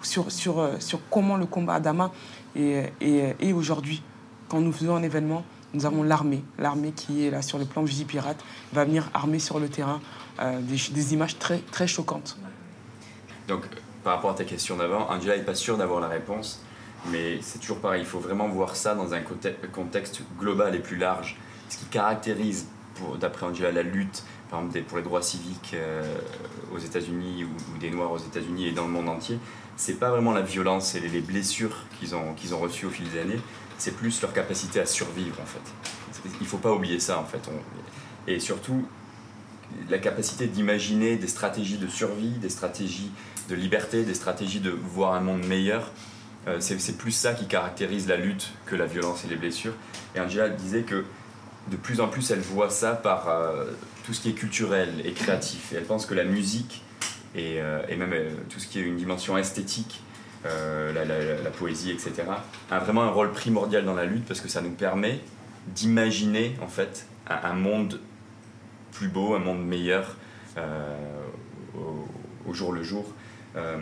sur, sur, sur comment le combat à Dama est, est aujourd'hui. Quand nous faisons un événement, nous avons l'armée, l'armée qui est là sur le plan Vigipirate, va venir armer sur le terrain euh, des, images très, très choquantes. Donc, par rapport à ta question d'avant, Angela n'est pas sûre d'avoir la réponse, mais c'est toujours pareil, il faut vraiment voir ça dans un contexte global et plus large. Ce qui caractérise, d'après Angela, la lutte par exemple, pour les droits civiques euh, aux États-Unis ou, ou, des Noirs aux États-Unis et dans le monde entier, c'est pas vraiment la violence et les, blessures qu'ils ont, qu'ils ont reçues au fil des années, c'est plus leur capacité à survivre en fait. Il faut pas oublier ça en fait. et surtout la capacité d'imaginer des stratégies de survie, des stratégies de liberté, des stratégies de voir un monde meilleur. Euh, c'est plus ça qui caractérise la lutte que la violence et les blessures. Et Angela disait que de plus en plus elle voit ça par euh, tout ce qui est culturel et créatif. Et elle pense que la musique et, euh, même tout ce qui est une dimension esthétique, euh, la, poésie, etc., a vraiment un rôle primordial dans la lutte parce que ça nous permet d'imaginer en fait un, monde plus beau, un monde meilleur euh, au, jour le jour. Euh,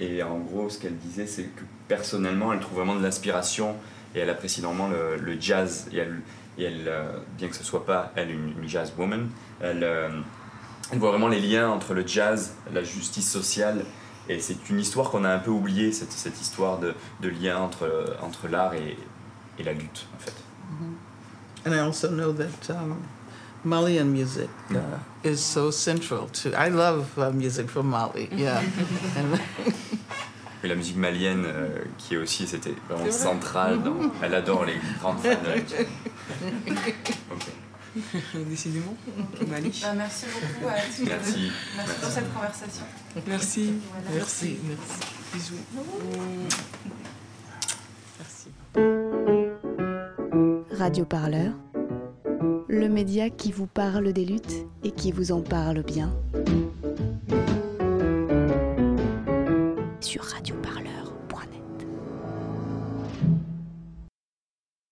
et en gros, ce qu'elle disait, c'est que personnellement, elle trouve vraiment de l'inspiration et elle apprécie énormément le, jazz. Et elle, bien que ce soit pas elle une, une jazz woman, elle, elle voit vraiment les liens entre le jazz, la justice sociale. Et c'est une histoire qu'on a un peu oubliée, cette, cette histoire de, de lien entre, entre l'art et, et la lutte, en fait. And I also know that um, Malian music uh, is so central to. I love uh, music from Mali. Yeah, Et la musique malienne, euh, qui est aussi, c'était vraiment centrale. Dans, elle adore les grandes fans de la musique. Ok. Décidément. Bah, merci beaucoup à tous. Merci. Merci pour cette conversation. Merci. Voilà. merci, merci. Bisous. Merci. Radio Parleur, le média qui vous parle des luttes et qui vous en parle bien. Sur Radio